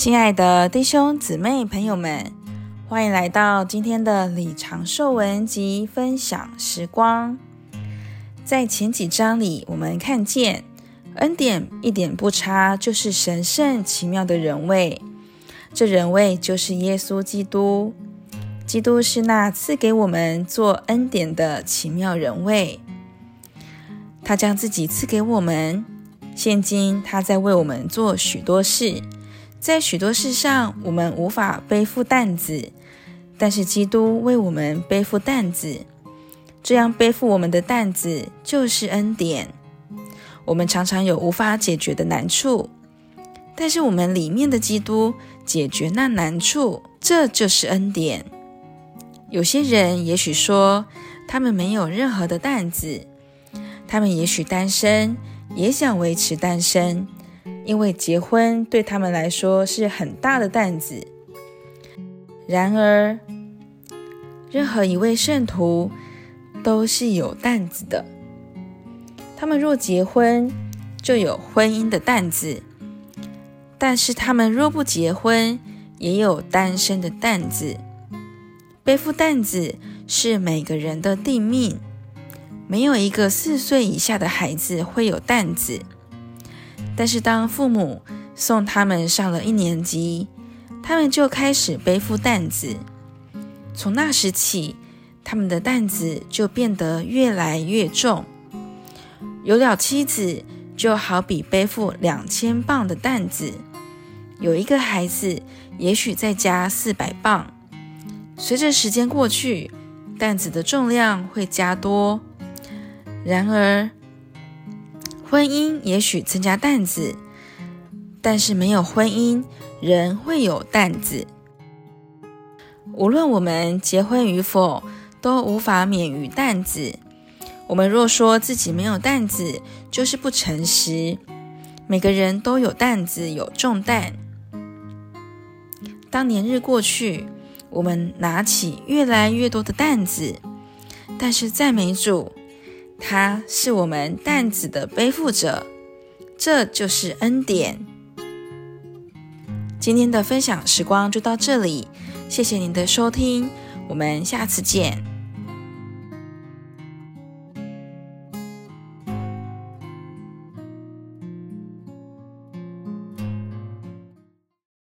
亲爱的弟兄姊妹朋友们，欢迎来到今天的李长寿文集分享时光。在前几章里，我们看见恩典一点不差，就是神圣奇妙的人位。这人位就是耶稣基督。基督是那赐给我们做恩典的奇妙人位。他将自己赐给我们，现今他在为我们做许多事。在许多事上，我们无法背负担子，但是基督为我们背负担子。这样背负我们的担子就是恩典。我们常常有无法解决的难处，但是我们里面的基督解决那难处，这就是恩典。有些人也许说，他们没有任何的担子。他们也许单身，也想维持单身，因为结婚对他们来说是很大的担子。然而，任何一位圣徒都是有担子的。他们若结婚，就有婚姻的担子；但是他们若不结婚，也有单身的担子。背负担子是每个人的定命。没有一个四岁以下的孩子会有担子，但是当父母送他们上了一年级，他们就开始背负担子。从那时起，他们的担子就变得越来越重。有了妻子，就好比背负两千磅的担子；有一个孩子，也许再加四百磅。随着时间过去，担子的重量会加多。然而，婚姻也许增加担子，但是没有婚姻，人会有担子。无论我们结婚与否，都无法免于担子。我们若说自己没有担子，就是不诚实。每个人都有担子，有重担。当年日过去，我们拿起越来越多的担子，但是赞美主。他是我们担子的背负者，这就是恩典。今天的分享时光就到这里，谢谢您的收听，我们下次见。